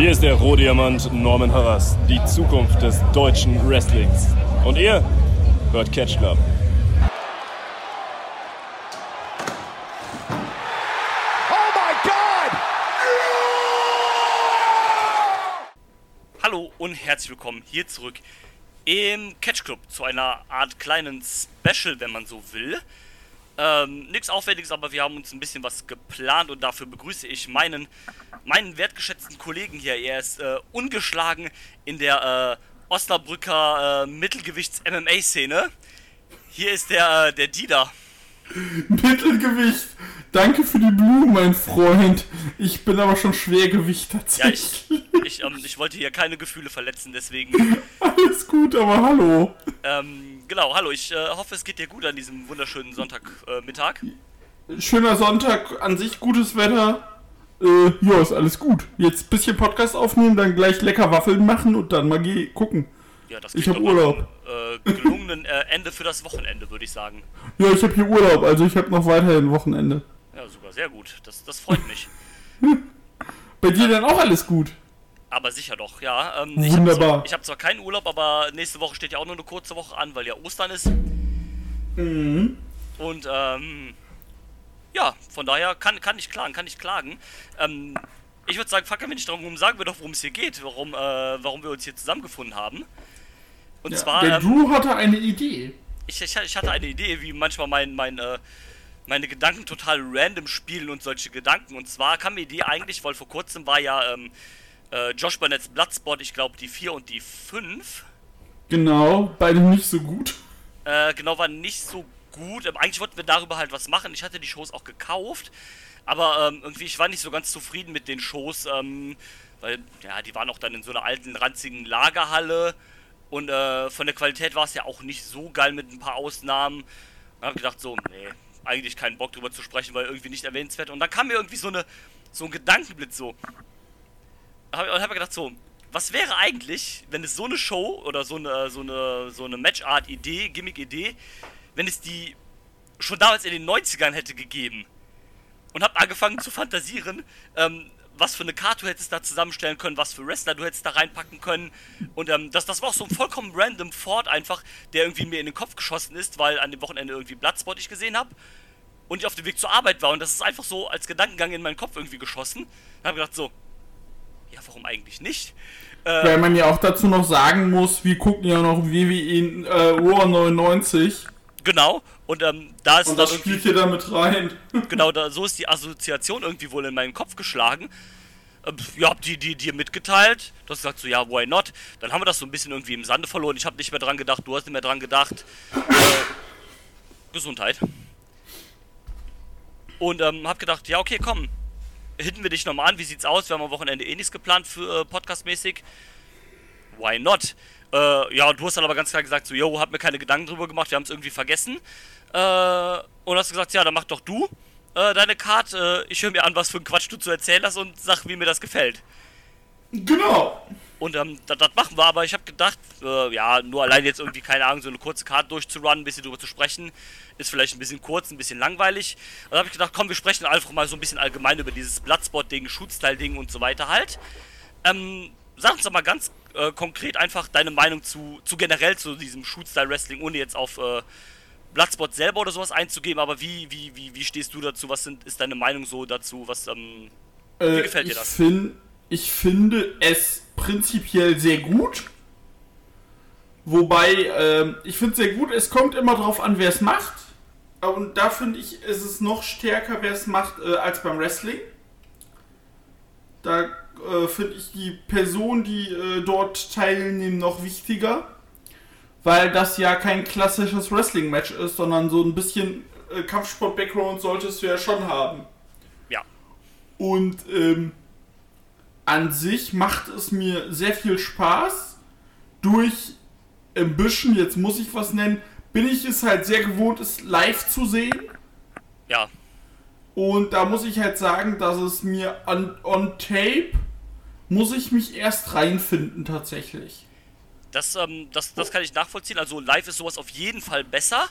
Hier ist der Rohdiamant Norman Harras, die Zukunft des deutschen Wrestlings. Und ihr hört Catch Club. Hallo und herzlich willkommen hier zurück im Catch Club zu einer Art kleinen Special, wenn man so will. Ähm, nichts Aufwendiges, aber wir haben uns ein bisschen was geplant und dafür begrüße ich meinen, meinen wertgeschätzten Kollegen hier. Er ist äh, ungeschlagen in der äh, Osnabrücker äh, Mittelgewichts-MMA-Szene. Hier ist der, äh, der Dieter. Mittelgewicht. Danke für die Blumen, mein Freund. Ich bin aber schon Schwergewicht tatsächlich. Ja, ich, ich, ähm, ich wollte hier keine Gefühle verletzen, deswegen. Alles gut, aber hallo. Ähm, genau, hallo, ich äh, hoffe, es geht dir gut an diesem wunderschönen Sonntagmittag. Äh, Schöner Sonntag, an sich gutes Wetter. Äh, ja, ist alles gut. Jetzt ein bisschen Podcast aufnehmen, dann gleich lecker Waffeln machen und dann mal gucken. Ja, das Ich klingt hab doch nach Urlaub. einem, Äh, gelungenen äh, Ende für das Wochenende, würde ich sagen. Ja, ich habe hier Urlaub, also ich habe noch weiterhin Wochenende. Ja, super, sehr gut. Das, das freut mich. Bei dir dann auch alles gut? Aber sicher doch, ja. Ähm, ich habe Wunderbar. zwar, ich hab zwar keinen Urlaub, aber nächste Woche steht ja auch nur eine kurze Woche an, weil ja Ostern ist. Mhm. Und ähm, ja, von daher kann, kann ich klagen, kann ich klagen. Ähm, ich würde sagen, fackeln wir nicht drum rum, sagen wir doch, worum es hier geht, warum, äh, warum wir uns hier zusammengefunden haben. Und Ja, zwar, der ähm, Drew hatte eine Idee. ich, ich, ich hatte eine Idee, wie manchmal mein, mein, äh, meine Gedanken total random spielen und solche Gedanken. Und zwar kam mir die Idee eigentlich, weil vor kurzem war ja ähm, äh, Josh Burnett's Bloodsport, ich glaube die 4 und die 5. Genau, beide nicht so gut. Äh, genau, war nicht so gut. Ähm, eigentlich wollten wir darüber halt was machen. Ich hatte die Shows auch gekauft. Aber ähm, irgendwie, ich war nicht so ganz zufrieden mit den Shows. Ähm, weil, ja, die waren auch dann in so einer alten, ranzigen Lagerhalle. Und äh, von der Qualität war es ja auch nicht so geil mit ein paar Ausnahmen. Dann hab ich gedacht, so, nee, eigentlich keinen Bock drüber zu sprechen, weil irgendwie nicht erwähnenswert. Und dann kam mir irgendwie so eine, so ein Gedankenblitz so. Hab, und hab mir gedacht, so, was wäre eigentlich, wenn es so eine Show oder so eine, so eine, so eine Matchart-Idee, Gimmick-Idee, wenn es die schon damals in den 90ern hätte gegeben? Und hab angefangen zu fantasieren, ähm, was für eine Karte du hättest da zusammenstellen können, was für Wrestler du hättest da reinpacken können. Und ähm, das, das war auch so ein vollkommen random Fort einfach, der irgendwie mir in den Kopf geschossen ist, weil an dem Wochenende irgendwie Bloodspot ich gesehen habe und ich auf dem Weg zur Arbeit war. Und das ist einfach so als Gedankengang in meinen Kopf irgendwie geschossen. Dann hab ich gedacht so, ja, warum eigentlich nicht? Äh, Weil man ja auch dazu noch sagen muss, wir gucken ja noch WWE äh, Raw 99 Genau, und ähm, da ist und das spielt hier damit rein. genau, da, so ist die Assoziation irgendwie wohl in meinen Kopf geschlagen. Ähm, ja, hab die, die dir mitgeteilt. Du hast gesagt so, ja, why not? Dann haben wir das so ein bisschen irgendwie im Sande verloren. Ich habe nicht mehr dran gedacht, du hast nicht mehr dran gedacht. Äh, Gesundheit. Und ähm, hab gedacht, ja, okay, komm. Hitten wir dich nochmal an, wie sieht's aus? Wir haben am Wochenende eh nichts geplant für äh, podcastmäßig. Why not? Äh, ja, du hast dann aber ganz klar gesagt, so, yo, hab mir keine Gedanken drüber gemacht, wir haben es irgendwie vergessen. Äh, und hast gesagt, ja, dann mach doch du äh, deine Card. Äh, ich höre mir an, was für ein Quatsch du zu erzählen hast und sag, wie mir das gefällt. Genau. Und ähm, das, das machen wir, aber ich habe gedacht, äh, ja, nur allein jetzt irgendwie, keine Ahnung, so eine kurze Card durchzurunnen, ein bisschen drüber zu sprechen, ist vielleicht ein bisschen kurz, ein bisschen langweilig. Und habe ich gedacht, komm, wir sprechen einfach mal so ein bisschen allgemein über dieses Bloodspot-Ding, Shootstyle-Ding und so weiter halt. Ähm, sag uns doch mal ganz äh, konkret einfach deine Meinung zu, zu generell zu diesem Shootstyle-Wrestling, ohne jetzt auf äh, Bloodspot selber oder sowas einzugeben, aber wie, wie, wie, wie stehst du dazu? Was sind, ist deine Meinung so dazu? Was, ähm, Äh, gefällt dir ich das? Find, ich finde es prinzipiell sehr gut. Wobei, ähm, ich finde es sehr gut, es kommt immer drauf an, wer es macht. Und da finde ich, ist es noch stärker, wer es macht, äh, als beim Wrestling. Da äh, finde ich die Person, die äh, dort teilnehmen, noch wichtiger. Weil das ja kein klassisches Wrestling-Match ist, sondern so ein bisschen äh, Kampfsport-Background solltest du ja schon haben. ja. Und ähm, an sich macht es mir sehr viel Spaß. Durch bisschen, jetzt muss ich was nennen, bin ich es halt sehr gewohnt, es live zu sehen. Ja, Und da muss ich halt sagen, dass es mir on, on tape muss ich mich erst reinfinden tatsächlich. Das, ähm, das, das kann ich nachvollziehen. Also live ist sowas auf jeden Fall besser.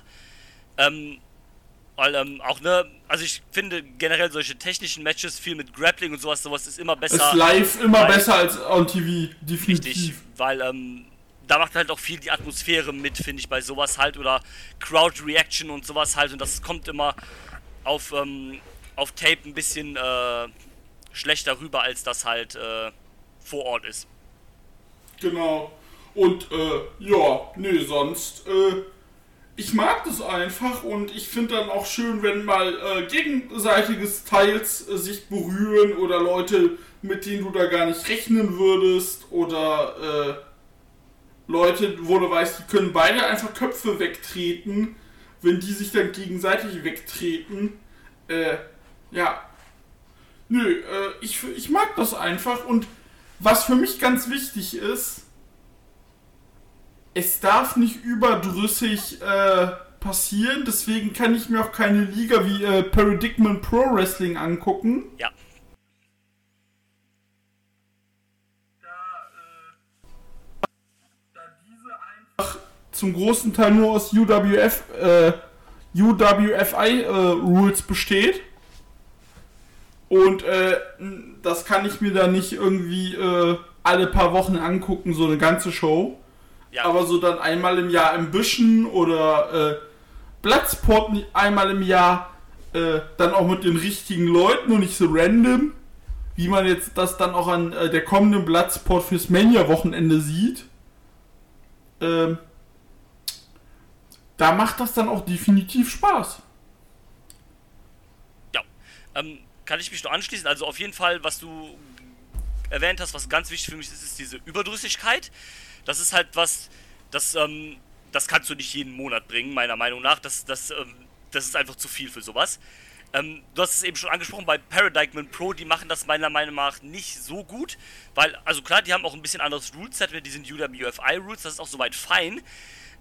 Ähm, Weil ähm, auch ne, also ich finde generell solche technischen Matches viel mit Grappling und sowas, sowas ist immer besser. Ist live immer besser als on TV, definitiv. Richtig, weil ähm, da macht halt auch viel die Atmosphäre mit, finde ich, bei sowas halt oder Crowd Reaction und sowas halt und das kommt immer auf, ähm, auf Tape ein bisschen äh, schlechter rüber, als das halt äh, vor Ort ist. Genau. Und äh, ja, nee, sonst, äh, ich mag das einfach und ich finde dann auch schön, wenn mal äh, gegenseitige Styles äh, sich berühren oder Leute, mit denen du da gar nicht rechnen würdest oder äh, Leute, wo du weißt, die können beide einfach Köpfe wegtreten, wenn die sich dann gegenseitig wegtreten. Äh, ja. Nö, äh, ich, ich mag das einfach und was für mich ganz wichtig ist, es darf nicht überdrüssig äh, passieren, deswegen kann ich mir auch keine Liga wie äh, Paradigman Pro Wrestling angucken. Ja. zum großen Teil nur aus UWF, äh, UWFI äh, Rules besteht. Und äh, das kann ich mir dann nicht irgendwie äh, alle paar Wochen angucken, so eine ganze Show. Ja. Aber so dann einmal im Jahr Ambition oder äh, Bloodsport einmal im Jahr, äh, dann auch mit den richtigen Leuten und nicht so random, wie man jetzt das dann auch an äh, der kommenden Bloodsport fürs Mania-Wochenende sieht. Ähm, da macht das dann auch definitiv Spaß. Ja, ähm, kann ich mich nur anschließen. Also auf jeden Fall, was du erwähnt hast, was ganz wichtig für mich ist, ist diese Überdrüssigkeit. Das ist halt was, das, ähm, das kannst du nicht jeden Monat bringen, meiner Meinung nach. Das, das, ähm, das ist einfach zu viel für sowas. Ähm, du hast es eben schon angesprochen, bei Paradigm Pro, die machen das meiner Meinung nach nicht so gut, weil, also klar, die haben auch ein bisschen anderes Ruleset mit diesen UWFI-Rules, das ist auch soweit fein.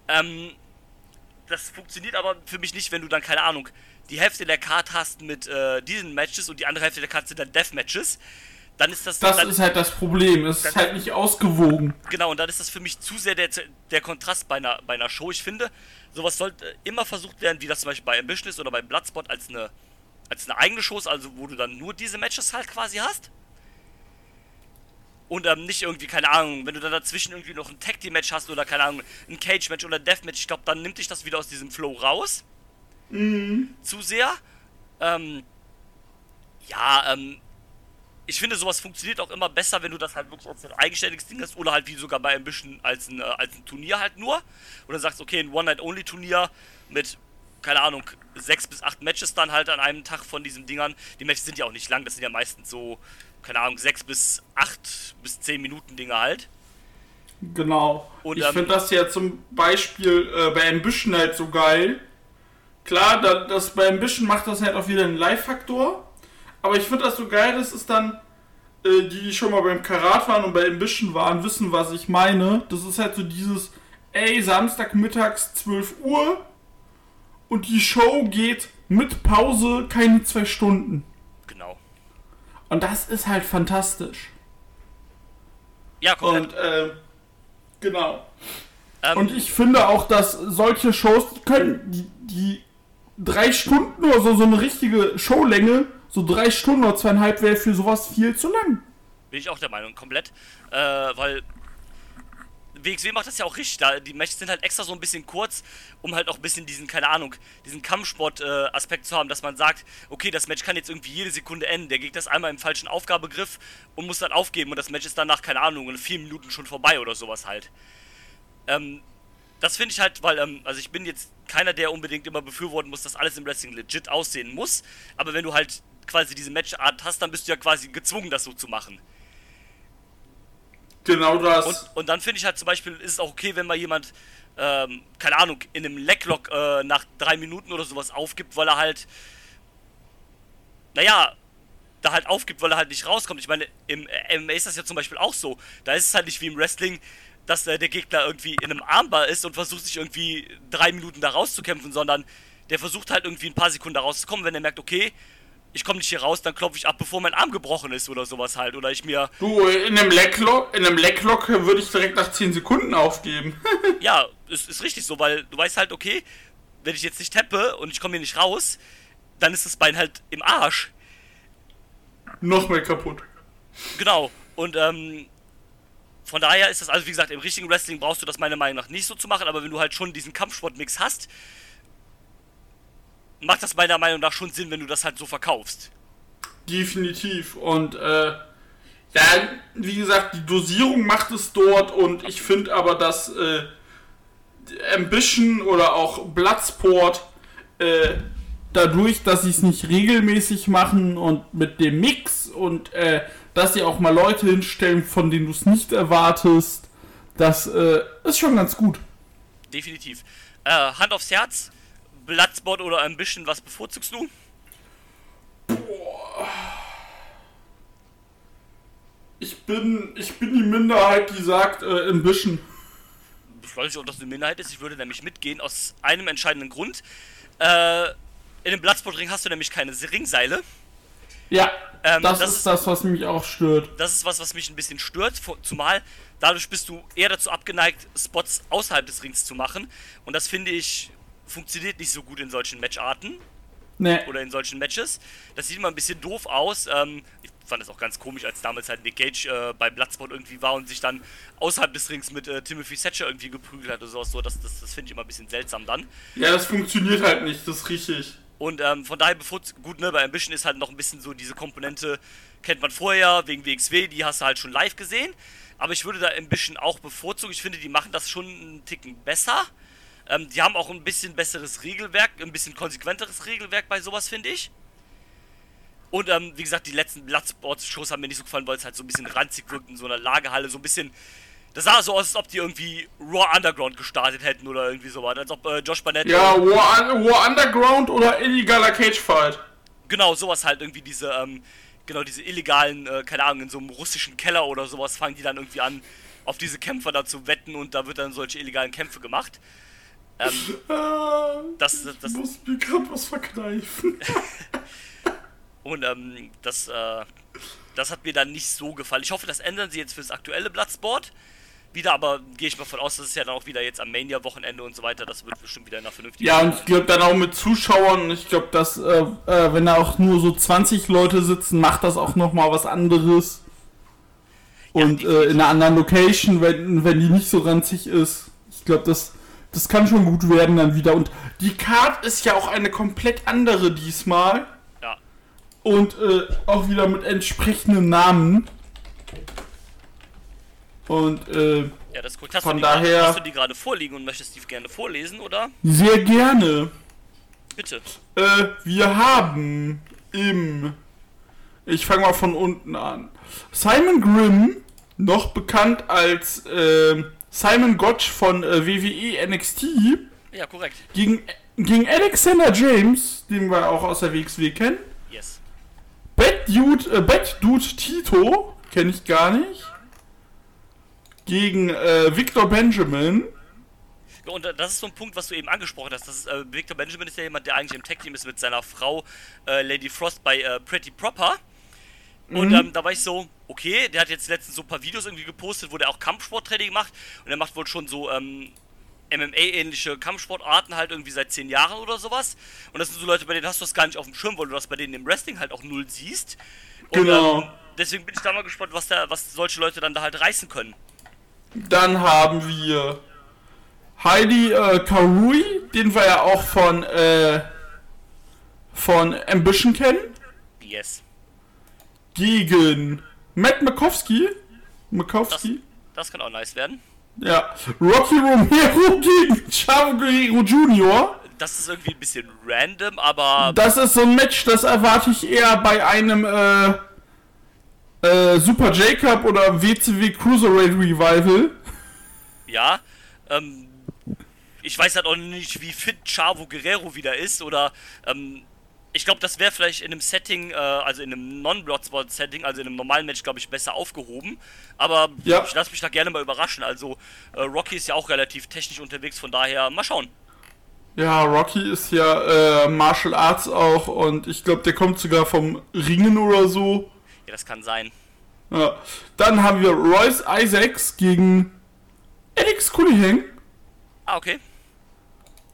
Ähm, das funktioniert aber für mich nicht, wenn du dann, keine Ahnung, die Hälfte der Card hast mit äh, diesen Matches und die andere Hälfte der Card sind dann Death-Matches. Dann ist das. Das dann, ist halt das Problem. Es ist halt nicht ausgewogen. Genau, und dann ist das für mich zu sehr der, der Kontrast bei einer, bei einer Show. Ich finde, sowas sollte immer versucht werden, wie das zum Beispiel bei Ambition ist oder bei Bloodspot, als eine, als eine eigene Show, also wo du dann nur diese Matches halt quasi hast. Und ähm, nicht irgendwie, keine Ahnung, wenn du dann dazwischen irgendwie noch ein Tag Team Match hast oder keine Ahnung, ein Cage Match oder ein Death Match, ich glaube, dann nimmt dich das wieder aus diesem Flow raus. Mhm. Zu sehr. Ähm, ja, ähm, ich finde, sowas funktioniert auch immer besser, wenn du das halt wirklich als ein eigenständiges Ding hast oder halt wie sogar bei Ambition als ein, äh, als ein Turnier halt nur. Oder sagst, okay, ein One-Night-Only-Turnier mit, keine Ahnung, sechs bis acht Matches dann halt an einem Tag von diesen Dingern. Die Matches sind ja auch nicht lang, das sind ja meistens so keine Ahnung, sechs bis acht bis zehn Minuten Dinge halt. Genau. Und, ich ähm, finde das ja zum Beispiel äh, bei Ambition halt so geil. Klar, da, das bei Ambition macht das halt auch wieder einen Live-Faktor. Aber ich finde das so geil, das ist dann, äh, die, die schon mal beim Karat waren und bei Ambition waren, wissen, was ich meine. Das ist halt so dieses, ey, Samstagmittags 12 Uhr und die Show geht mit Pause keine zwei Stunden. Und das ist halt fantastisch. Ja, komplett. Und, äh, genau. Ähm, und ich finde auch, dass solche Shows, die können, die, die drei Stunden oder so, so eine richtige Showlänge, so drei Stunden oder zweieinhalb wäre für sowas viel zu lang. Bin ich auch der Meinung, komplett. Äh, weil WXW macht das ja auch richtig. Da, die Matches sind halt extra so ein bisschen kurz, um halt auch ein bisschen diesen, keine Ahnung, diesen Kampfsport-Aspekt äh, zu haben, dass man sagt, okay, das Match kann jetzt irgendwie jede Sekunde enden. Der Gegner ist einmal im falschen Aufgabegriff und muss dann aufgeben und das Match ist danach, keine Ahnung, in vier Minuten schon vorbei oder sowas halt. Ähm, das finde ich halt, weil, ähm, also ich bin jetzt keiner, der unbedingt immer befürworten muss, dass alles im Wrestling legit aussehen muss. Aber wenn du halt quasi diese Matchart hast, dann bist du ja quasi gezwungen, das so zu machen. Genau das. Und, und dann finde ich halt zum Beispiel, ist es auch okay, wenn mal jemand, ähm, keine Ahnung, in einem Lecklock äh, nach drei Minuten oder sowas aufgibt, weil er halt, naja, da halt aufgibt, weil er halt nicht rauskommt. Ich meine, im MMA ist das ja zum Beispiel auch so. Da ist es halt nicht wie im Wrestling, dass äh, der Gegner irgendwie in einem Armbar ist und versucht sich irgendwie drei Minuten da rauszukämpfen, sondern der versucht halt irgendwie ein paar Sekunden da rauszukommen, wenn er merkt, okay, ich komme nicht hier raus, dann klopfe ich ab, bevor mein Arm gebrochen ist oder sowas halt. Oder ich mir. Du, in einem Lecklock, in einem Lecklock würde ich direkt nach 10 Sekunden aufgeben. ja, ist, ist richtig so, weil du weißt halt, okay, wenn ich jetzt nicht tappe und ich komme hier nicht raus, dann ist das Bein halt im Arsch. Noch mehr kaputt. Genau. Und ähm, von daher ist das, also wie gesagt, im richtigen Wrestling brauchst du das meiner Meinung nach nicht so zu machen, aber wenn du halt schon diesen Kampfsportmix hast, macht das meiner Meinung nach schon Sinn, wenn du das halt so verkaufst. Definitiv. Und äh, ja, wie gesagt, die Dosierung macht es dort und ich finde aber, dass äh, Ambition oder auch Bloodsport äh, dadurch, dass sie es nicht regelmäßig machen und mit dem Mix und äh, dass sie auch mal Leute hinstellen, von denen du es nicht erwartest, das äh, ist schon ganz gut. Definitiv. Äh, Hand aufs Herz, Bloodsport oder Ambition, was bevorzugst du? Ich bin, ich bin die Minderheit, die sagt äh, Ambition. Ich weiß nicht, ob das eine Minderheit ist. Ich würde nämlich mitgehen aus einem entscheidenden Grund. Äh, in dem Bloodsport-Ring hast du nämlich keine Ringseile. Ja, Ähm, das, das ist das, was mich auch stört. Das ist was, was mich ein bisschen stört, zumal dadurch bist du eher dazu abgeneigt, Spots außerhalb des Rings zu machen. Und das finde ich funktioniert nicht so gut in solchen Matcharten Ne, oder in solchen Matches. Das sieht immer ein bisschen doof aus. Ähm, ich fand es auch ganz komisch, als damals halt Nick Gage äh, bei Bloodsport irgendwie war und sich dann außerhalb des Rings mit äh, Timothy Thatcher irgendwie geprügelt hat oder sowas. So, das das, das finde ich immer ein bisschen seltsam dann. ja, das funktioniert halt nicht, das ist richtig. Und ähm, von daher bevorz gut, ne, bei Ambition ist halt noch ein bisschen so diese Komponente, kennt man vorher, wegen WXW, die hast du halt schon live gesehen. Aber ich würde da Ambition auch bevorzugen. Ich finde, die machen das schon einen Ticken besser. Ähm, die haben auch ein bisschen besseres Regelwerk, ein bisschen konsequenteres Regelwerk bei sowas, finde ich. Und ähm, wie gesagt, die letzten Bloodsport-Shows haben mir nicht so gefallen, weil es halt so ein bisschen ranzig wirkt in so einer Lagerhalle, so ein bisschen. Das sah so aus, als ob die irgendwie Raw Underground gestartet hätten oder irgendwie sowas. Als ob äh, Josh Barnett. Ja, War, War Underground oder illegaler Cage Fight. Genau, sowas halt irgendwie diese, ähm, genau diese illegalen, äh, keine Ahnung, in so einem russischen Keller oder sowas fangen die dann irgendwie an, auf diese Kämpfer da zu wetten und da wird dann solche illegalen Kämpfe gemacht. Ähm, Das- das- das- ich muss mir gerade was verkneifen. und ähm, das, äh, das hat mir dann nicht so gefallen. Ich hoffe, das ändern sie jetzt fürs aktuelle Bloodsport. Wieder, aber gehe ich mal von aus, das ist ja dann auch wieder jetzt am Mania-Wochenende und so weiter. Das wird bestimmt wieder nach vernünftigen. Ja, und ich glaube dann auch mit Zuschauern. Ich glaube, dass, äh, äh, wenn da auch nur so 20 Leute sitzen, macht das auch nochmal was anderes. Und definitiv. äh, in einer anderen Location, wenn, wenn die nicht so ranzig ist. Ich glaube, das, das kann schon gut werden dann wieder. Und die Card ist ja auch eine komplett andere diesmal. Ja. Und äh, auch wieder mit entsprechenden Namen. Und äh, Ja, das ist gut. Hast, Von daher- hast du die gerade vorliegen und möchtest die gerne vorlesen, oder? sehr gerne. Bitte. Äh, wir haben im. Ich fange mal von unten an. Simon Grimm, noch bekannt als äh, Simon Gotch von äh, WWE NXT, Ja, korrekt. gegen, gegen Alexander James, den wir auch aus der WXW kennen. Yes. Bad Dude, äh, Bad Dude Tito, kenne ich gar nicht. Gegen äh, Victor Benjamin. Ja, Und das ist so ein Punkt, was du eben angesprochen hast. Das ist, äh, Victor Benjamin ist ja jemand, der eigentlich im Tag-Team ist mit seiner Frau äh, Lady Frost bei äh, Pretty Proper. Und ähm, da war ich so, okay, der hat jetzt letztens so ein paar Videos irgendwie gepostet, wo der auch Kampfsporttraining macht. Und er macht wohl schon so ähm, MMA-ähnliche Kampfsportarten halt irgendwie seit zehn Jahren oder sowas. Und das sind so Leute, bei denen hast du das gar nicht auf dem Schirm, weil du das bei denen im Wrestling halt auch null siehst. Und, Genau. Ähm, deswegen bin ich da mal gespannt, was, da, was solche Leute dann da halt reißen können. Dann haben wir Heidi äh, Karui, den wir ja auch von, äh, von Ambition kennen, Yes. gegen Matt Makowski. Das, Makowski? das kann auch nice werden. Ja. Rocky Romero gegen Chavo Guerrero Jr. Das ist irgendwie ein bisschen random, aber Das ist so ein Match, das erwarte ich eher bei einem äh, äh, Super J-Cup oder WCW Cruiserweight Revival. ja. Ähm, ich weiß halt auch nicht, wie fit Chavo Guerrero wieder ist oder ähm, ich glaube, das wäre vielleicht in einem Setting, äh, also in einem Non-Bloodsport-Setting, also in einem normalen Match, glaube ich, besser aufgehoben. Aber Ja. ich lasse mich da gerne mal überraschen. Also äh, Rocky ist ja auch relativ technisch unterwegs, von daher mal schauen. Ja, Rocky ist ja äh, Martial Arts auch und ich glaube, der kommt sogar vom Ringen oder so. Ja, das kann sein. Ja. Dann haben wir Royce Isaacs gegen Alex Cunningham. Ah, okay.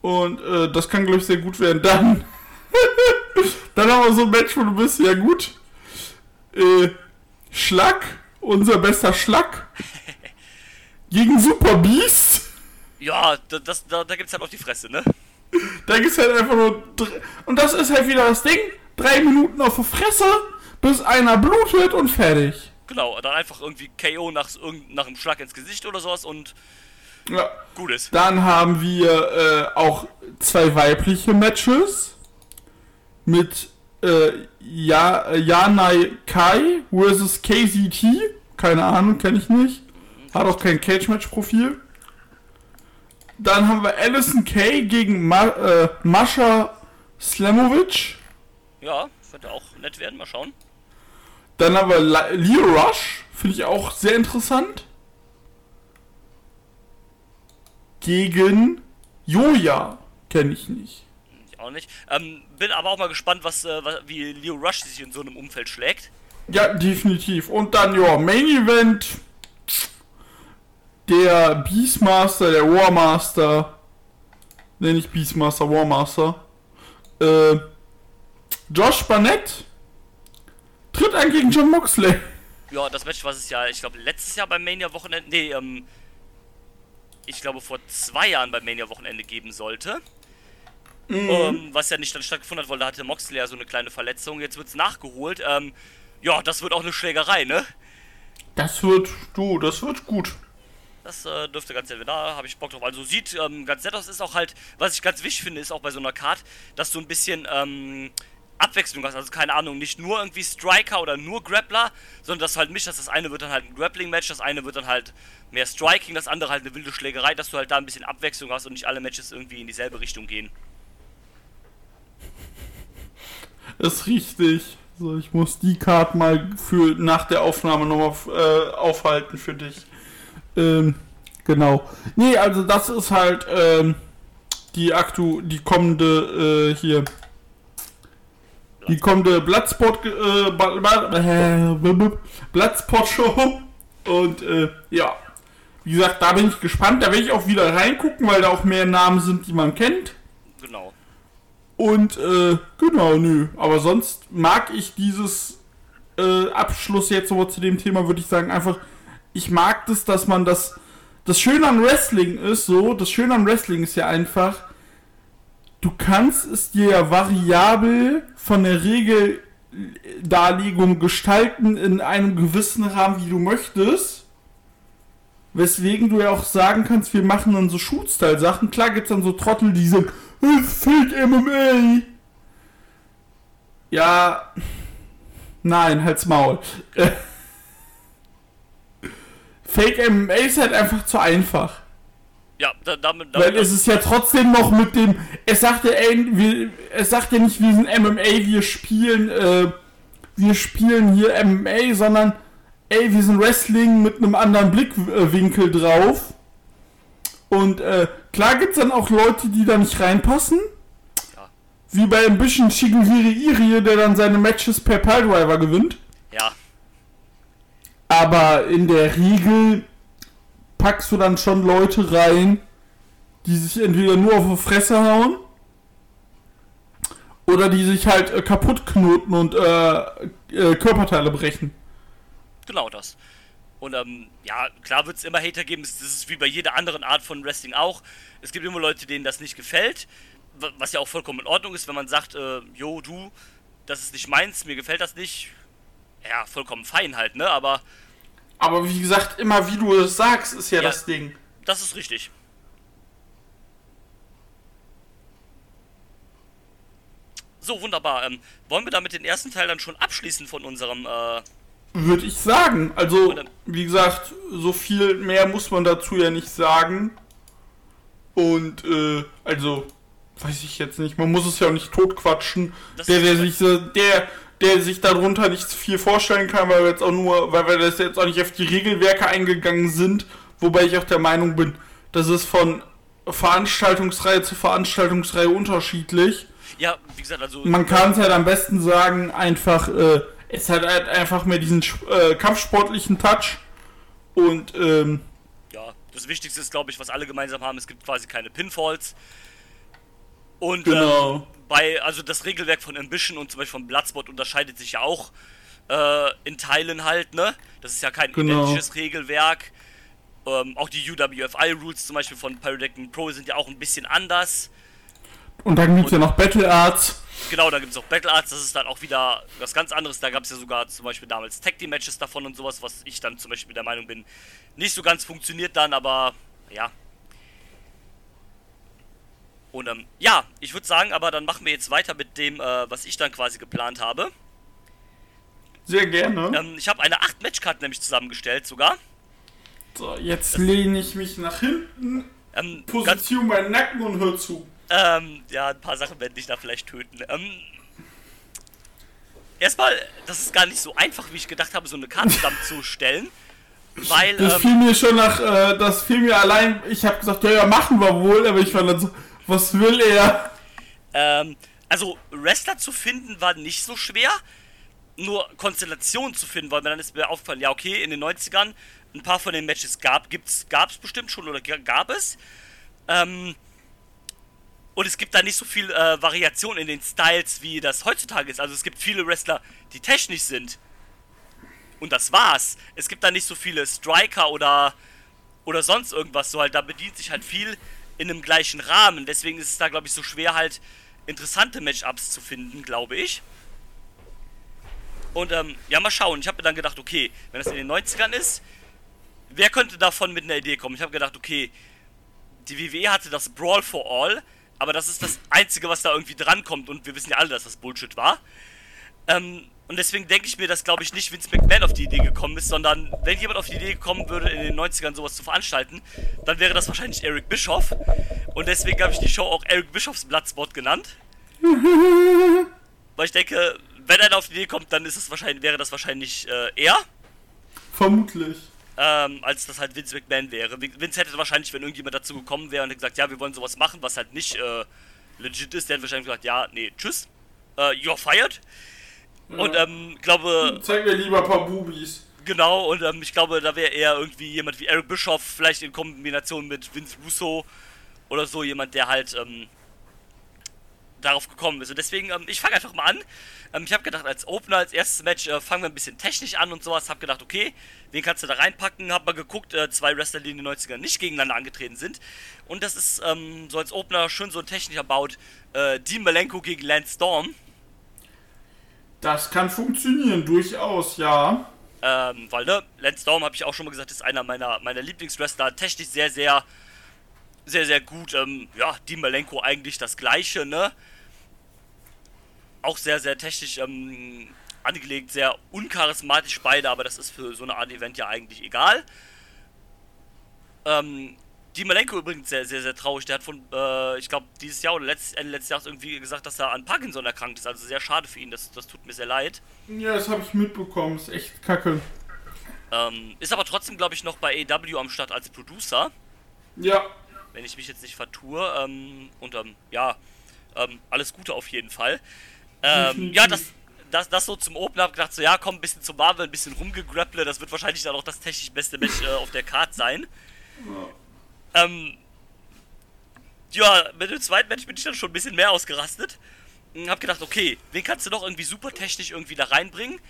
Und äh, das kann, glaube ich, sehr gut werden. Dann, dann haben wir so ein Match, wo du bist, ja gut. Äh, Schlag, unser bester Schlag. Gegen Super Beast. Ja, da, das, da, da gibt's halt auf die Fresse, ne? Da gibt's halt einfach nur. Und das ist halt wieder das Ding. Drei Minuten auf die Fresse, bis einer blutet und fertig. Genau, dann einfach irgendwie KO nach, nach einem Schlag ins Gesicht oder sowas und Ja. gut ist. Dann haben wir äh, auch zwei weibliche Matches mit äh, ja Yanai Kai versus KZT. Keine Ahnung, kenne ich nicht. Hat auch kein Cage-Match-Profil. Dann haben wir Alison Kay gegen Ma äh, Mascha Slamovic. Ja, könnte auch nett werden, mal schauen. Dann haben wir Leo Rush. Finde ich auch sehr interessant. Gegen Joja. Kenne ich nicht. Ich auch nicht. Ähm, bin aber auch mal gespannt, was, äh, wie Leo Rush sich in so einem Umfeld schlägt. Ja, definitiv. Und dann, ja, Main Event. Der Beastmaster, der Warmaster. Ne, nicht Beastmaster, Warmaster. Äh, Josh Barnett tritt an gegen John Moxley. Ja, das Match, was es ja, ich glaube, letztes Jahr beim Mania-Wochenende, nee, ähm, ich glaube, vor zwei Jahren beim Mania-Wochenende geben sollte. Ähm, was ja nicht dann stattgefunden hat, weil da hatte Moxley ja so eine kleine Verletzung. Jetzt wird's nachgeholt. Ähm, ja, das wird auch eine Schlägerei, ne? Das wird, du, das wird gut. Das äh, dürfte ganz nett werden. Da habe ich Bock drauf. Also sieht ähm, ganz nett aus. Ist auch halt, was ich ganz wichtig finde, ist auch bei so einer Card, dass du ein bisschen ähm, Abwechslung hast. Also keine Ahnung, nicht nur irgendwie Striker oder nur Grappler, sondern dass du halt mischt, dass das eine wird dann halt ein Grappling-Match, das eine wird dann halt mehr Striking, das andere halt eine wilde Schlägerei, dass du halt da ein bisschen Abwechslung hast und nicht alle Matches irgendwie in dieselbe Richtung gehen. Ist richtig. So, ich muss die Card mal für nach der Aufnahme nochmal äh, aufhalten für dich. Ähm, genau. Nee, also das ist halt ähm, die aktu die kommende äh, hier die kommende Bloodsport äh, äh, Bloodsport Show und äh, ja. Wie gesagt, da bin ich gespannt. Da werde ich auch wieder reingucken, weil da auch mehr Namen sind, die man kennt. Genau. Und äh, genau, nö. Aber sonst mag ich dieses äh, Abschluss jetzt aber zu dem Thema, würde ich sagen, einfach, ich mag das, dass man das. Das Schöne an Wrestling ist so, das Schöne an Wrestling ist ja einfach, du kannst es dir ja variabel von der Regeldarlegung gestalten in einem gewissen Rahmen, wie du möchtest. Weswegen du ja auch sagen kannst, wir machen dann so Shoot-Style-Sachen. Klar gibt's dann so Trottel, die sagen, es fehlt MMA. Ja. Nein, halt's Maul. Äh, Fake MMA ist halt einfach zu einfach. Ja, da, damit, Weil damit es ist ja trotzdem noch mit dem. Es sagt ja, ey, wir, es sagt ja nicht, wir sind MMA, wir spielen, äh, wir spielen hier MMA, sondern ey, wir sind Wrestling mit einem anderen Blickwinkel drauf. Und äh, klar gibt's dann auch Leute, die da nicht reinpassen. Ja. Wie bei ein bisschen Shigehiri Irie, der dann seine Matches per Piledriver gewinnt. ja, Aber in der Regel packst du dann schon Leute rein, die sich entweder nur auf die Fresse hauen oder die sich halt äh, kaputt knoten und äh, äh, Körperteile brechen. Genau das. Und ähm, ja, klar wird es immer Hater geben. Das ist wie bei jeder anderen Art von Wrestling auch. Es gibt immer Leute, denen das nicht gefällt. wa- Was ja auch vollkommen in Ordnung ist, wenn man sagt, äh, jo, du, das ist nicht meins, mir gefällt das nicht. Ja, vollkommen fein halt, ne? Aber Aber wie gesagt, immer wie du es sagst, ist ja, Ja. das Ding. das ist richtig. So, wunderbar. Ähm, wollen wir damit den ersten Teil dann schon abschließen von unserem, äh, Würde ich sagen. Also, wie gesagt, so viel mehr muss man dazu ja nicht sagen. Und, äh, also, weiß ich jetzt nicht. Man muss es ja auch nicht totquatschen. Das Der, der sich, so- der, der sich darunter nicht viel vorstellen kann, weil wir jetzt auch nur, weil wir das jetzt auch nicht auf die Regelwerke eingegangen sind. Wobei ich auch der Meinung bin, das ist von Veranstaltungsreihe zu Veranstaltungsreihe unterschiedlich. ja, wie gesagt, also. Man kann es halt am besten sagen, einfach, äh, es hat halt einfach mehr diesen äh, kampfsportlichen Touch. Und, ähm, Ja, das Wichtigste ist, glaube ich, was alle gemeinsam haben, es gibt quasi keine Pinfalls. Und Genau. ähm, bei, also das Regelwerk von Ambition und zum Beispiel von Bloodsport unterscheidet sich ja auch äh, in Teilen halt, ne? Das ist ja kein Genau. identisches Regelwerk. Ähm, auch die UWFI-Rules zum Beispiel von Pyrodactyl Pro sind ja auch ein bisschen anders. Und dann gibt's ja noch Battle Arts. Genau, da gibt es auch Battle Arts, das ist dann auch wieder was ganz anderes. Da gab es ja sogar zum Beispiel damals Tag Team Matches davon und sowas, was ich dann zum Beispiel der Meinung bin, nicht so ganz funktioniert dann, aber ja. Und ähm, ja, ich würde sagen, aber dann machen wir jetzt weiter mit dem, äh, was ich dann quasi geplant habe. Sehr gerne. Ähm, ich habe eine 8-Match-Card nämlich zusammengestellt sogar. So, jetzt lehne ich mich nach hinten, Ähm, positioniere meinen Nacken und hör zu. Ähm, ja, ein paar Sachen werden dich da vielleicht töten. Ähm, erstmal, das ist gar nicht so einfach, wie ich gedacht habe, so eine Karte zusammenzustellen. Weil, Das ähm, fiel mir schon nach, äh, das fiel mir allein, ich habe gesagt, ja, ja, machen wir wohl, aber ich war dann so, was will er? ähm, also Wrestler zu finden war nicht so schwer. Nur Konstellationen zu finden, weil mir dann ist mir aufgefallen, ja, okay, in den 90ern, ein paar von den Matches gab gibt's, gab's bestimmt schon oder gab es. Ähm, und es gibt da nicht so viel äh, Variation in den Styles, wie das heutzutage ist. Also es gibt viele Wrestler, die technisch sind. Und das war's. Es gibt da nicht so viele Striker oder, oder sonst irgendwas. So halt, da bedient sich halt viel in einem gleichen Rahmen. Deswegen ist es da, glaube ich, so schwer halt interessante Matchups zu finden, glaube ich. Und ähm, ja, mal schauen. Ich habe mir dann gedacht, okay, wenn das in den 90ern ist, wer könnte davon mit einer Idee kommen? Ich habe gedacht, okay, die WWE hatte das Brawl for All, aber das ist das Einzige, was da irgendwie drankommt und wir wissen ja alle, dass das Bullshit war. Ähm, und deswegen denke ich mir, dass, glaube ich, nicht Vince McMahon auf die Idee gekommen ist, sondern wenn jemand auf die Idee gekommen würde, in den 90ern sowas zu veranstalten, dann wäre das wahrscheinlich Eric Bischoff. Und deswegen habe ich die Show auch Eric Bischoffs Bloodspot genannt. Weil ich denke, wenn einer auf die Idee kommt, dann ist es wahrscheinlich, wäre das wahrscheinlich äh, er, Vermutlich. ähm, als das halt Vince McMahon wäre. Vin- Vince hätte wahrscheinlich, wenn irgendjemand dazu gekommen wäre und hätte gesagt, ja, wir wollen sowas machen, was halt nicht äh, legit ist, der hätte wahrscheinlich gesagt, ja, nee, tschüss, äh, you're fired. Und ähm, glaube, Zeig mir lieber ein paar Bubis. genau, und ähm, ich glaube, da wäre eher irgendwie jemand wie Eric Bischoff, vielleicht in Kombination mit Vince Russo oder so, jemand, der halt ähm, darauf gekommen ist. Und deswegen, ähm, ich fange einfach mal an. Ähm, ich habe gedacht, als Opener, als erstes Match, äh, fangen wir ein bisschen technisch an und sowas. Hab gedacht, okay, wen kannst du da reinpacken? Hab mal geguckt, äh, zwei Wrestler, die in den 90ern nicht gegeneinander angetreten sind. Und das ist ähm, so als Opener schön so ein technischer Baut. Äh, Dean Malenko gegen Lance Storm. Das kann funktionieren, durchaus, ja. Ähm, weil, ne, Lance Storm, habe ich auch schon mal gesagt, ist einer meiner, meiner Lieblingswrestler. Technisch sehr, sehr, sehr, sehr gut. Ähm, ja, Dean Malenko eigentlich das gleiche, ne? Auch sehr, sehr technisch ähm, angelegt, sehr uncharismatisch beide, aber das ist für so eine Art Event ja eigentlich egal. Ähm, Dean Malenko übrigens sehr, sehr, sehr traurig. Der hat von, äh, ich glaube, dieses Jahr oder letzt, Ende letztes Jahres irgendwie gesagt, dass er an Parkinson erkrankt ist. Also sehr schade für ihn, das, das tut mir sehr leid. Ja, das habe ich mitbekommen, ist echt kacke. Ähm, ist aber trotzdem, glaube ich, noch bei AW am Start als Producer, Ja, wenn ich mich jetzt nicht vertue. Ähm, und ähm, ja, ähm, alles Gute auf jeden Fall. Ähm, ja, das, das, das so zum Open hab gedacht, so ja, komm, ein bisschen zum Marvel, ein bisschen rumgegrapple, das wird wahrscheinlich dann auch das technisch beste Match äh, auf der Card sein. Ähm, ja, mit dem zweiten Match bin ich dann schon ein bisschen mehr ausgerastet. Hm, Hab gedacht, okay, wen kannst du noch irgendwie super technisch irgendwie da reinbringen?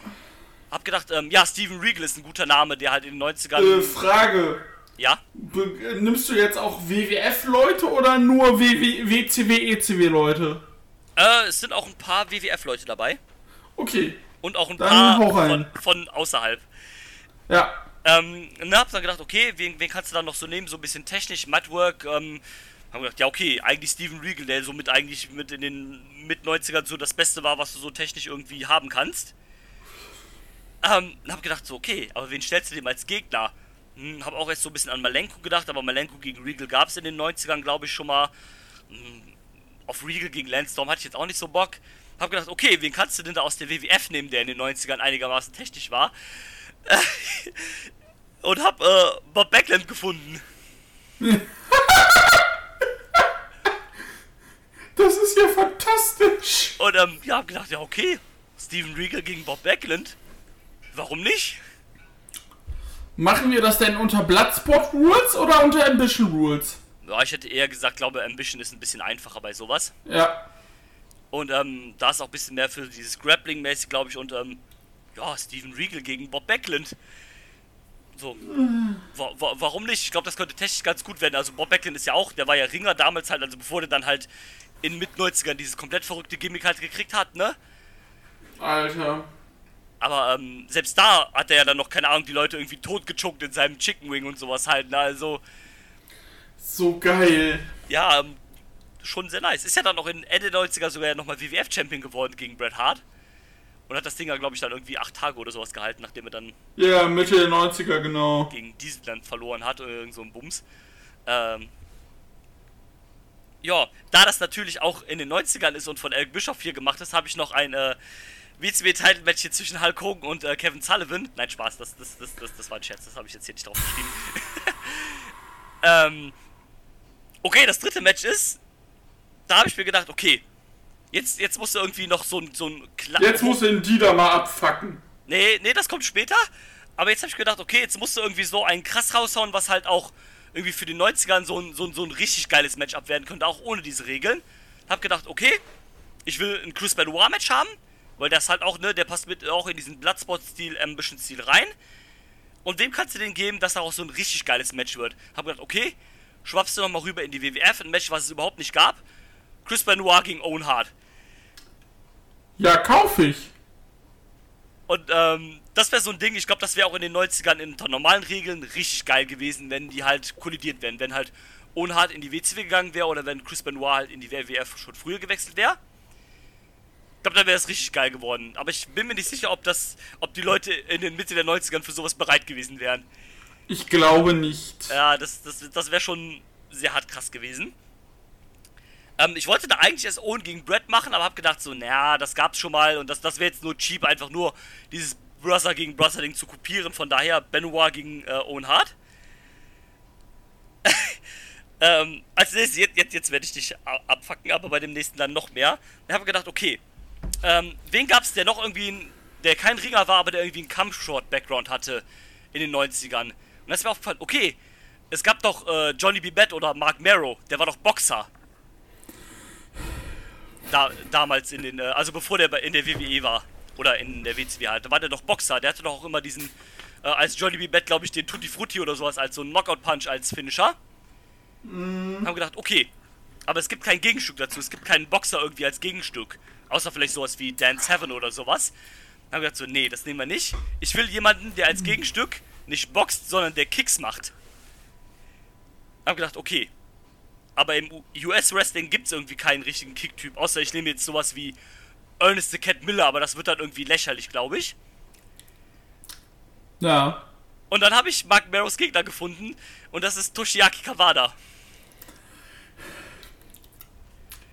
Hab gedacht, ähm, ja, Steven Regal ist ein guter Name, der halt in den 90ern. äh, Frage. ja, Be äh, nimmst du jetzt auch WWF-Leute oder nur WW WCW, ECW-Leute? äh, es sind auch ein paar WWF-Leute dabei. Okay, Und auch ein Dann paar von, von außerhalb. ja. Ähm, und hab dann gedacht, okay, wen, wen kannst du dann noch so nehmen? So ein bisschen technisch, Mudwork, ähm, haben gedacht, ja, okay, eigentlich Steven Regal, der so mit eigentlich mit in den Mit-90ern so das Beste war, was du so technisch irgendwie haben kannst. Ähm, und hab gedacht, so, okay, aber wen stellst du dem als Gegner? Hm, hab auch erst so ein bisschen an Malenko gedacht, aber Malenko gegen Regal gab es in den 90ern, glaube ich, schon mal. Hm, auf Regal gegen Lance Storm hatte ich jetzt auch nicht so Bock. Hab gedacht, okay, wen kannst du denn da aus der WWF nehmen, der in den 90ern einigermaßen technisch war? Und hab äh, Bob Backlund gefunden. Das ist ja fantastisch. Und ähm, ja, hab gedacht, ja, okay, Steven Regal gegen Bob Backlund. Warum nicht? Machen wir das denn unter Bloodsport Rules oder unter Ambition Rules? Ja, ich hätte eher gesagt, glaube, Ambition ist ein bisschen einfacher bei sowas. Ja. Und ähm, da ist auch ein bisschen mehr für dieses Grappling-mäßig, glaube ich. Und ähm, ja, Steven Regal gegen Bob Backlund. So, wa wa warum nicht? Ich glaube, das könnte technisch ganz gut werden. Also Bob Backlund ist ja auch, der war ja Ringer damals halt, also bevor der dann halt in Mit-90ern dieses komplett verrückte Gimmick halt gekriegt hat, ne? Alter. Aber ähm, selbst da hat er ja dann noch, keine Ahnung, die Leute irgendwie totgechockt in seinem Chicken Wing und sowas halt, ne? Also, So geil. ja, ähm, schon sehr nice. Ist ja dann auch in Ende der 90er sogar nochmal WWF-Champion geworden gegen Bret Hart. Und hat das Ding ja, glaube ich, dann irgendwie acht Tage oder sowas gehalten, nachdem er dann Ja, Mitte der 90er, genau. gegen Dieselland verloren hat oder irgend so ein Bums. Ähm, ja, da das natürlich auch in den 90ern ist und von Eric Bischoff hier gemacht ist, habe ich noch ein äh, WCW-Title-Match hier zwischen Hulk Hogan und äh, Kevin Sullivan. Nein, Spaß, das, das, das, das, das war ein Scherz, das habe ich jetzt hier nicht drauf geschrieben. ähm, okay, das dritte Match ist, da habe ich mir gedacht, okay, jetzt, jetzt musst du irgendwie noch so ein, so ein Kla Jetzt muss den Dieter mal abfacken. Nee, nee, das kommt später. Aber jetzt habe ich gedacht, okay, jetzt musst du irgendwie so einen krass raushauen, was halt auch irgendwie für die 90ern so ein, so ein, so ein richtig geiles Matchup werden könnte, auch ohne diese Regeln. Hab gedacht, okay, ich will ein Chris Benoit Match haben, weil das halt auch, ne, der passt mit auch in diesen Bloodsport-Stil, Ambition-Stil rein. Und wem kannst du den geben, dass da auch so ein richtig geiles Match wird? Hab gedacht, okay, schwappst du nochmal rüber in die WWF, ein Match, was es überhaupt nicht gab. Chris Benoit gegen Owen Hart. Ja, kauf ich. Und ähm, das wäre so ein Ding, ich glaube, das wäre auch in den 90ern in unter normalen Regeln richtig geil gewesen, wenn die halt kollidiert wären. Wenn halt Owen Hart in die WCW gegangen wäre oder wenn Chris Benoit halt in die WWF schon früher gewechselt wäre. Ich glaube, dann wäre es richtig geil geworden. Aber ich bin mir nicht sicher, ob das, ob die Leute in den Mitte der 90ern für sowas bereit gewesen wären. Ich glaube nicht. Ja, das, das, das wäre schon sehr hart krass gewesen. Ähm, ich wollte da eigentlich erst Owen gegen Brett machen, aber hab gedacht so, naja, das gab's schon mal und das, das wäre jetzt nur cheap, einfach nur dieses Brother gegen Brother Ding zu kopieren. Von daher Benoit gegen äh, Owen Hart. ähm, als jetzt, jetzt, jetzt werde ich dich abfacken, aber bei dem nächsten dann noch mehr. Ich habe gedacht, okay, ähm, wen gab's, der noch irgendwie, ein, der kein Ringer war, aber der irgendwie einen Kampfshort-Background hatte in den 90ern? Und das ist mir aufgefallen, okay, es gab doch äh, Johnny B. Bett oder Mark Marrow, der war doch Boxer. Da, damals in den, äh, also bevor der in der WWE war. Oder in der WCW halt. Da war der doch Boxer. Der hatte doch auch immer diesen, äh, als Johnny B. Bett, glaube ich, den Tutti Frutti oder sowas als so einen Knockout-Punch als Finisher. Haben gedacht, okay. Aber es gibt kein Gegenstück dazu. Es gibt keinen Boxer irgendwie als Gegenstück. Außer vielleicht sowas wie Dan Seven oder sowas. Haben gedacht so, nee, das nehmen wir nicht. Ich will jemanden, der als Gegenstück nicht boxt, sondern der Kicks macht. Hab gedacht, okay. Aber im US-Wrestling gibt es irgendwie keinen richtigen Kick-Typ. Außer ich nehme jetzt sowas wie Ernest the Cat Miller, aber das wird dann irgendwie lächerlich, glaube ich. Ja. Und dann habe ich Mark Barrows Gegner gefunden und das ist Toshiaki Kawada.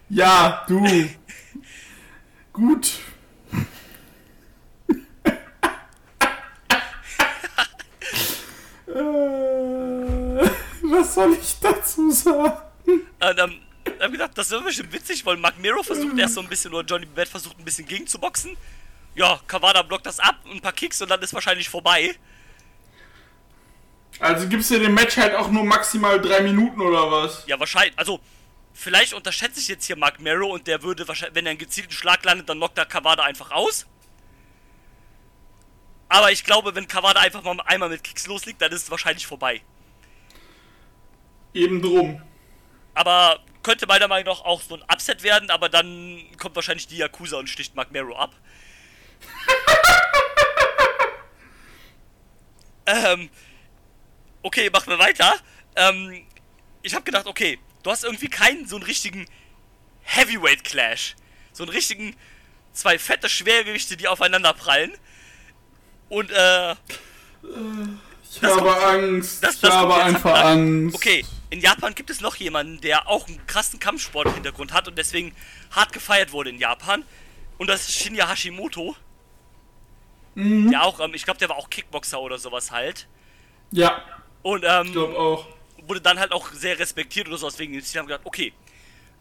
Ja, du. Gut. äh, was soll ich dazu sagen? Und ähm, hab gedacht, das wird bestimmt witzig, weil Mark Miro versucht erst so ein bisschen, oder Johnny Bett versucht ein bisschen gegenzuboxen. Ja, Kawada blockt das ab, ein paar Kicks und dann ist wahrscheinlich vorbei. Also gibst du dem Match halt auch nur maximal drei Minuten oder was? Ja, wahrscheinlich, also, vielleicht unterschätze ich jetzt hier Mark Marrow und der würde wahrscheinlich, wenn er einen gezielten Schlag landet, dann knockt er Kawada einfach aus. Aber ich glaube, wenn Kawada einfach mal einmal mit Kicks loslegt, dann ist es wahrscheinlich vorbei. Eben drum. Aber könnte meiner Meinung nach auch so ein Upset werden, aber dann kommt wahrscheinlich die Yakuza und sticht Mark Marrow ab. ähm, okay, machen wir weiter. Ähm, ich habe gedacht, okay, du hast irgendwie keinen so einen richtigen Heavyweight Clash. So einen richtigen, zwei fette Schwergewichte, die aufeinander prallen. Und, äh, Ich habe kommt- Angst. das- ich das habe kommt jetzt einfach an. Angst. Okay, in Japan gibt es noch jemanden, der auch einen krassen Kampfsport-Hintergrund hat und deswegen hart gefeiert wurde in Japan. Und das ist Shinya Hashimoto. Der auch, ähm, ich glaube, der war auch Kickboxer oder sowas halt. Ja, Und ich ähm, glaube auch. wurde dann halt auch sehr respektiert oder sowas wegen Ich habe gedacht, okay,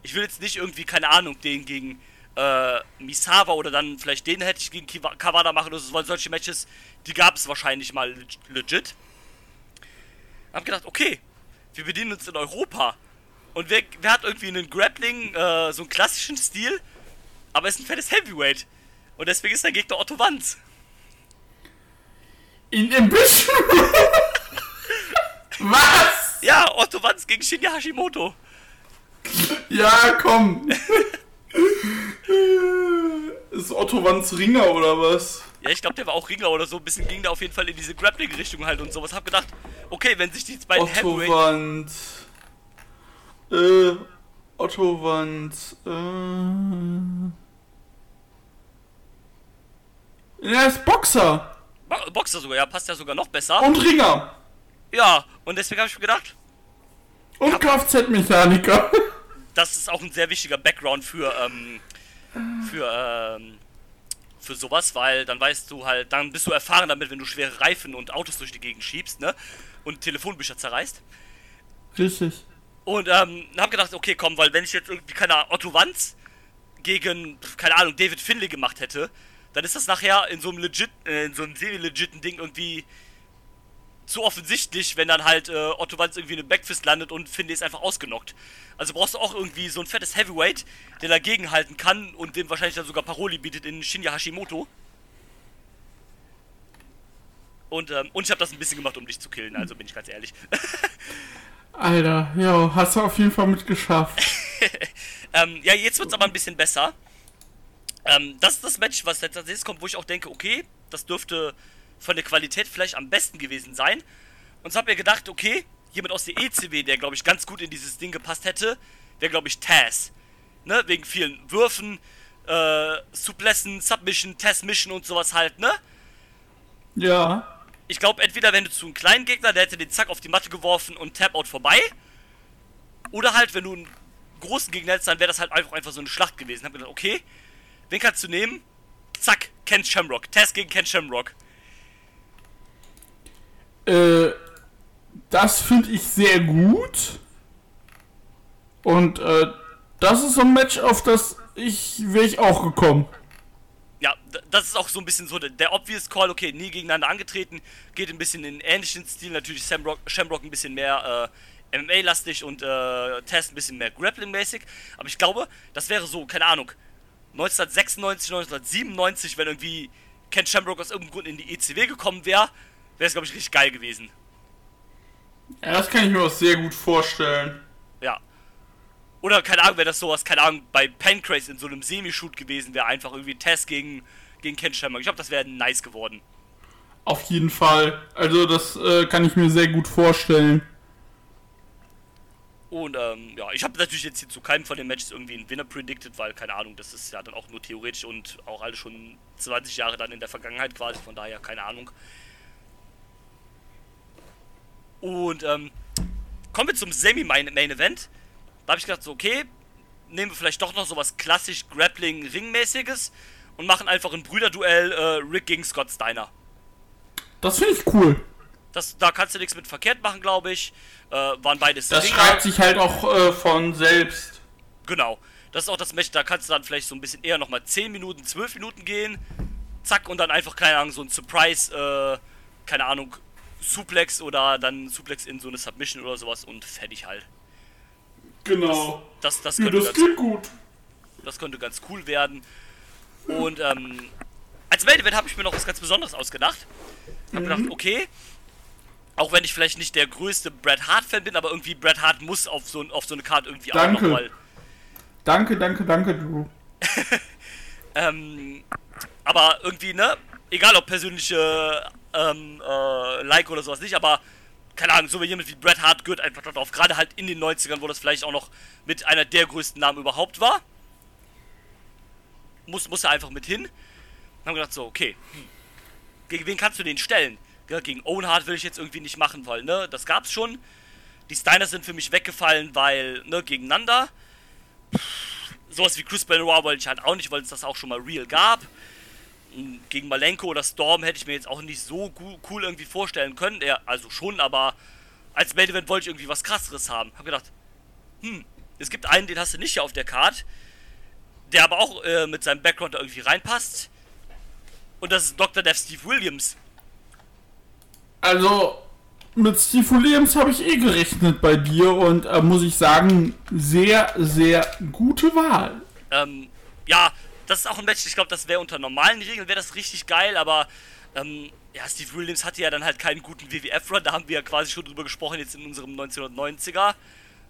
ich will jetzt nicht irgendwie, keine Ahnung, den gegen äh, Misawa oder dann vielleicht den hätte ich gegen Kiwa- Kawada machen oder so, weil solche Matches, die gab es wahrscheinlich mal leg- legit. Hab gedacht, okay, wir bedienen uns in Europa Und wer, wer hat irgendwie einen Grappling, äh, so einen klassischen Stil, aber ist ein fettes Heavyweight. Und deswegen ist der Gegner Otto Wanz. In Ambition? Was? Ja, Otto Wanz gegen Shinya Hashimoto. Ja, komm. ist Otto Wanz Ringer oder was? Ja, ich glaube, der war auch Ringer oder so. Ein bisschen ging der auf jeden Fall in diese Grappling-Richtung halt und sowas. Hab gedacht, okay, wenn sich die beiden Otto. Wanz. Äh, Otto Wanz. Äh. Er ist Boxer Bo- Boxer sogar, ja, passt ja sogar noch besser. und Ringer Ja, und deswegen habe ich mir gedacht, und Kfz-Mechaniker. das ist auch ein sehr wichtiger Background für, ähm, für, ähm, für sowas, weil dann weißt du halt, dann bist du erfahren damit, wenn du schwere Reifen und Autos durch die Gegend schiebst, ne? Und Telefonbücher zerreißt. Richtig. Und ähm, hab gedacht, okay, komm, weil wenn ich jetzt irgendwie, keine Ahnung, Otto Wanz gegen, keine Ahnung, David Finlay gemacht hätte, dann ist das nachher in so einem legit, äh, in so einem semi-legiten Ding irgendwie zu offensichtlich, wenn dann halt äh, Otto Wanz irgendwie eine Backfist landet und Finlay ist einfach ausgenockt. Also brauchst du auch irgendwie so ein fettes Heavyweight, der dagegen halten kann und dem wahrscheinlich dann sogar Paroli bietet in Shinya Hashimoto. Und, ähm, und ich habe das ein bisschen gemacht, um dich zu killen, also bin ich ganz ehrlich. Alter, ja, hast du auf jeden Fall mitgeschafft. Ähm, ja, jetzt wird's aber ein bisschen besser. Ähm, das ist das Match, was jetzt als nächstes kommt, wo ich auch denke, okay, das dürfte von der Qualität vielleicht am besten gewesen sein. Und so hab mir gedacht, okay, jemand aus der ECW, der glaube ich ganz gut in dieses Ding gepasst hätte, wäre glaube ich Taz. Ne, wegen vielen Würfen, äh, Suplessen, Submission, Taz-Mission und sowas halt, ne? Ja. Ich glaube, entweder wenn du zu einem kleinen Gegner, der hätte den Zack auf die Matte geworfen und Tap-Out vorbei. Oder halt, wenn du einen großen Gegner hättest, dann wäre das halt einfach, einfach so eine Schlacht gewesen. Hab gedacht, okay, wen kannst du nehmen? Zack, Ken Shamrock. Test gegen Ken Shamrock. Äh, das finde ich sehr gut. Und äh, das ist so ein Match, auf das ich wäre ich auch gekommen. Ja, das ist auch so ein bisschen so der, der obvious Call, okay, nie gegeneinander angetreten, geht ein bisschen in ähnlichen Stil, natürlich Shamrock, Shamrock ein bisschen mehr äh, MMA-lastig und äh, Test ein bisschen mehr Grappling-mäßig, aber ich glaube, das wäre so, keine Ahnung, 1996, 1997, wenn irgendwie Ken Shamrock aus irgendeinem Grund in die ECW gekommen wäre, wäre es, glaube ich, richtig geil gewesen. Ja, das kann ich mir auch sehr gut vorstellen. Ja. Oder, keine Ahnung, wäre das sowas, keine Ahnung, bei Pancrase in so einem Semi-Shoot gewesen wäre, einfach irgendwie Test gegen, gegen Ken Shamrock. Ich glaube, das wäre nice geworden. Auf jeden Fall. Also das äh, kann ich mir sehr gut vorstellen. Und ähm, ja, ich habe natürlich jetzt hier zu keinem von den Matches irgendwie einen Winner predicted, weil keine Ahnung, das ist ja dann auch nur theoretisch und auch alles schon 20 Jahre dann in der Vergangenheit quasi, von daher keine Ahnung. Und ähm, kommen wir zum Semi-Main-Event. Da habe ich gedacht, so, okay, nehmen wir vielleicht doch noch sowas klassisch Grappling-Ring-mäßiges und machen einfach ein Brüderduell äh, Rick gegen Scott Steiner. Das finde ich cool. Das, da kannst du nichts mit verkehrt machen, glaube ich. Äh, waren beides Das Ringer. schreibt sich halt auch äh, von selbst. Genau. Das ist auch das Match, da kannst du dann vielleicht so ein bisschen eher nochmal 10 Minuten, 12 Minuten gehen. Zack, und dann einfach, keine Ahnung, so ein Surprise, äh, keine Ahnung, Suplex oder dann Suplex in so eine Submission oder sowas und fertig halt. Genau. Das, das, Ja, könnte, das ganz, klingt gut. das könnte ganz cool werden. Und ähm, als Main Event habe ich mir noch was ganz Besonderes ausgedacht. Ich habe gedacht, okay, auch wenn ich vielleicht nicht der größte Bret Hart-Fan bin, aber irgendwie Bret Hart muss auf so, auf so eine Karte irgendwie Danke. auch nochmal. Danke, danke, danke, Drew. Ähm, aber irgendwie, ne? Egal ob persönliche ähm, äh, Like oder sowas nicht, aber keine Ahnung, so wie jemand wie Bret Hart gehört einfach darauf. Gerade halt in den 90ern, wo das vielleicht auch noch mit einer der größten Namen überhaupt war. Muss, muss er einfach mit hin. Dann haben gedacht, so, okay. hm, Gegen wen kannst du den stellen? Ja, gegen Owen Hart will ich jetzt irgendwie nicht machen, weil, ne, das gab's schon. Die Steiners sind für mich weggefallen, weil, ne, gegeneinander. Sowas wie Chris Benoit wollte ich halt auch nicht, weil es das auch schon mal real gab. Gegen Malenko oder Storm hätte ich mir jetzt auch nicht so cool irgendwie vorstellen können. Der, also schon, aber als Main Event wollte ich irgendwie was krasseres haben. Hab gedacht, hm, es gibt einen, den hast du nicht hier auf der Card, der aber auch äh, mit seinem Background irgendwie reinpasst. Und das ist Dr. Death Steve Williams. Also, mit Steve Williams habe ich eh gerechnet bei dir und äh, muss ich sagen, sehr, sehr gute Wahl. Ähm, ja, das ist auch ein Match, ich glaube, das wäre unter normalen Regeln, wäre das richtig geil, aber ähm, ja, Steve Williams hatte ja dann halt keinen guten WWF-Run, da haben wir ja quasi schon drüber gesprochen, jetzt in unserem 1990er,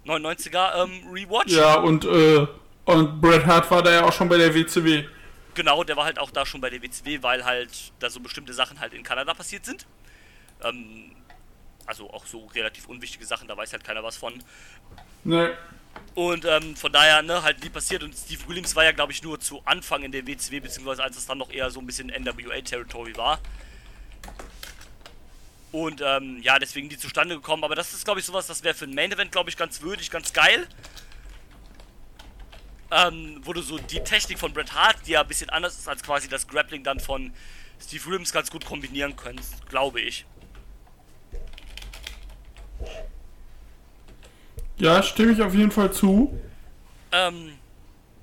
99er ähm, Rewatch. Ja, und, äh, und Bret Hart war da ja auch schon bei der WCW. Genau, der war halt auch da schon bei der WCW, weil halt da so bestimmte Sachen halt in Kanada passiert sind. Ähm, also auch so relativ unwichtige Sachen, da weiß halt keiner was von. Ne. Und ähm, von daher, ne, halt nie passiert. Und Steve Williams war ja, glaube ich, nur zu Anfang in der WCW, beziehungsweise als es dann noch eher so ein bisschen NWA-Territory war. Und ähm, ja, deswegen die zustande gekommen. Aber das ist, glaube ich, sowas, das wäre für ein Main-Event, glaube ich, ganz würdig, ganz geil. Ähm, wo du so die Technik von Bret Hart, die ja ein bisschen anders ist als quasi das Grappling dann von Steve Williams, ganz gut kombinieren könntest, glaube ich. Ja, stimme ich auf jeden Fall zu. Ähm,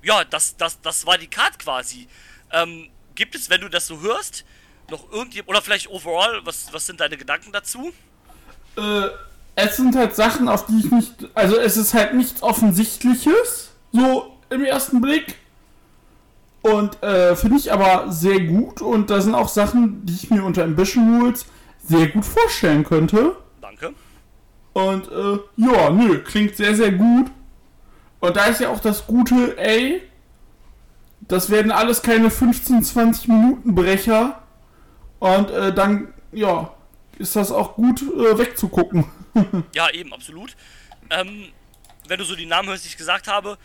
ja, das, das, das war die Card quasi. Ähm, gibt es, wenn du das so hörst, noch irgendjemand, oder vielleicht overall, was, was sind deine Gedanken dazu? Äh, es sind halt Sachen, auf die ich nicht. Also, es ist halt nichts Offensichtliches, so im ersten Blick. Und äh, finde ich aber sehr gut. Und da sind auch Sachen, die ich mir unter Ambition Rules sehr gut vorstellen könnte. Und äh, ja, nö, klingt sehr, sehr gut. Und da ist ja auch das Gute, ey, das werden alles keine 15, 20 Minuten Brecher. Und äh, dann, ja, ist das auch gut äh, wegzugucken. Ja, eben, absolut. Ähm, wenn du so die Namen hörst, die ich gesagt habe,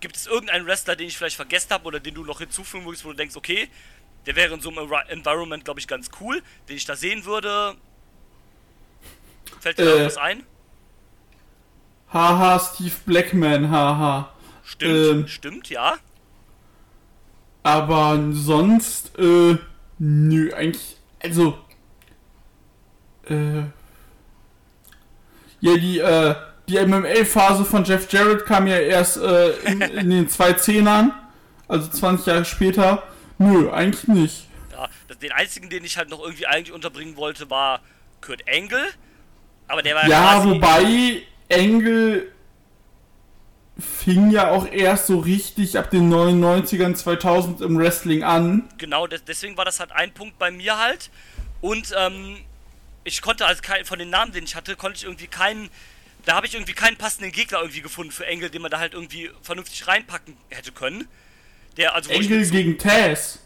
gibt es irgendeinen Wrestler, den ich vielleicht vergessen habe oder den du noch hinzufügen würdest, wo du denkst, okay, der wäre in so einem Envi- Environment, glaube ich, ganz cool, den ich da sehen würde? Fällt dir da Äh. irgendwas ein? haha, Steve Blackman, haha. Stimmt, ähm. stimmt, ja. Aber sonst, äh, nö, eigentlich, also, äh, ja, die, äh, die MMA-Phase von Jeff Jarrett kam ja erst äh, in, in den 2010ern, also 20 Jahre später. Nö, eigentlich nicht. ja den einzigen, den ich halt noch irgendwie eigentlich unterbringen wollte, war Kurt Angle. Aber der war Ja, wobei Engel fing ja auch erst so richtig ab den 99ern, 2000 im Wrestling an. Genau, des, deswegen war das halt ein Punkt bei mir halt. Und ähm, ich konnte als kein, von den Namen, den ich hatte, konnte ich irgendwie keinen. Da habe ich irgendwie keinen passenden Gegner irgendwie gefunden für Engel, den man da halt irgendwie vernünftig reinpacken hätte können. Der, also Engel gegen Taz.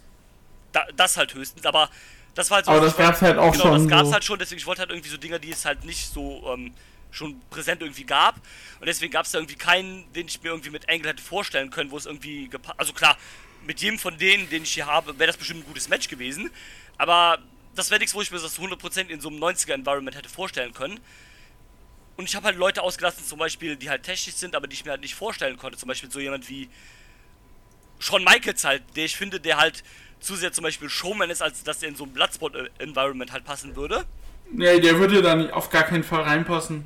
da, das halt höchstens, aber das war halt so. Aber das gab's halt auch genau, schon das gab's so. halt schon, deswegen ich wollte halt irgendwie so Dinger, die es halt nicht so ähm, schon präsent irgendwie gab. Und deswegen gab es da irgendwie keinen, den ich mir irgendwie mit Engel hätte vorstellen können, wo es irgendwie gepasst. Also klar, mit jedem von denen, den ich hier habe, wäre das bestimmt ein gutes Match gewesen. Aber das wäre nichts, wo ich mir das 100% in so einem 90er-Environment hätte vorstellen können. Und ich habe halt Leute ausgelassen, zum Beispiel, die halt technisch sind, aber die ich mir halt nicht vorstellen konnte. Zum Beispiel so jemand wie Shawn Michaels halt, der ich finde, der halt zu sehr zum Beispiel Showman ist, als dass er in so ein Bloodsport-Environment halt passen würde. Nee, der würde da nicht auf gar keinen Fall reinpassen.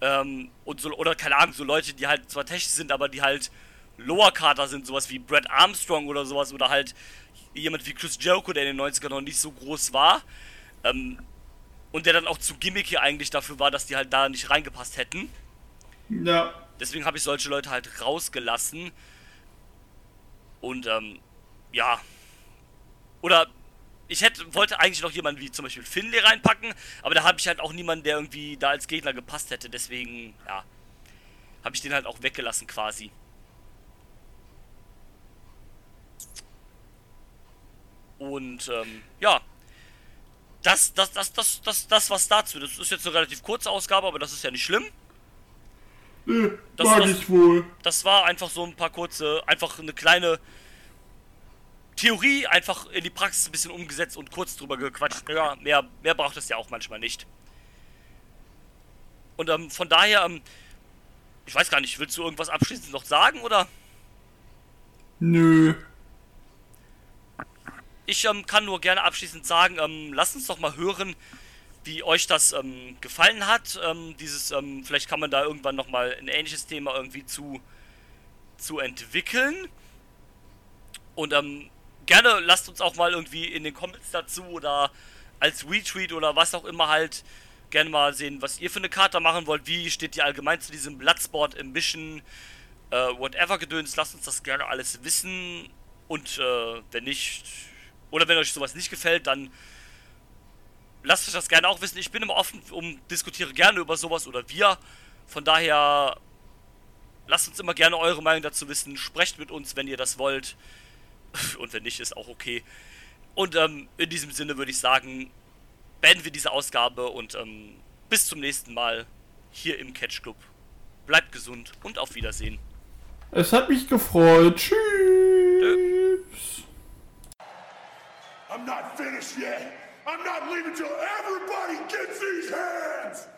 Ähm, und so, oder keine Ahnung, so Leute, die halt zwar technisch sind, aber die halt Lower Carter sind, sowas wie Brad Armstrong oder sowas, oder halt jemand wie Chris Jericho, der in den 90ern noch nicht so groß war. Ähm, und der dann auch zu gimmicky eigentlich dafür war, dass die halt da nicht reingepasst hätten. Ja. Deswegen habe ich solche Leute halt rausgelassen. Und ähm, ja. Oder ich hätte, wollte eigentlich noch jemanden wie zum Beispiel Finlay reinpacken, aber da habe ich halt auch niemanden, der irgendwie da als Gegner gepasst hätte. Deswegen, ja, habe ich den halt auch weggelassen quasi. Und ähm, ja, das, das, das, das, das, das was dazu. Das ist jetzt eine relativ kurze Ausgabe, aber das ist ja nicht schlimm. Nee, Das- mag das- ich wohl. Das war einfach so ein paar kurze, einfach eine kleine Theorie, einfach in die Praxis ein bisschen umgesetzt und kurz drüber gequatscht. Ja, mehr, mehr braucht es ja auch manchmal nicht. Und ähm, von daher, ähm, ich weiß gar nicht, willst du irgendwas abschließend noch sagen oder? Nö. Ich ähm, kann nur gerne abschließend sagen, ähm, lasst uns doch mal hören, wie euch das ähm, gefallen hat. Ähm, dieses, ähm, vielleicht kann man da irgendwann nochmal ein ähnliches Thema irgendwie zu, zu entwickeln. Und ähm, gerne lasst uns auch mal irgendwie in den Comments dazu oder als Retweet oder was auch immer halt gerne mal sehen, was ihr für eine Karte machen wollt. Wie steht ihr allgemein zu diesem Bloodsport Ambition, äh, whatever Gedöns? Lasst uns das gerne alles wissen. Und äh, wenn nicht, oder wenn euch sowas nicht gefällt, dann lasst euch das gerne auch wissen. Ich bin immer offen um diskutiere gerne über sowas oder wir. Von daher lasst uns immer gerne eure Meinung dazu wissen. Sprecht mit uns, wenn ihr das wollt. Und wenn nicht, ist auch okay. Und ähm, in diesem Sinne würde ich sagen, beenden wir diese Ausgabe und ähm, bis zum nächsten Mal hier im Catch Club. Bleibt gesund und auf Wiedersehen. Es hat mich gefreut. Tschüss. I'm not finished yet. I'm not leaving till everybody gets these hands.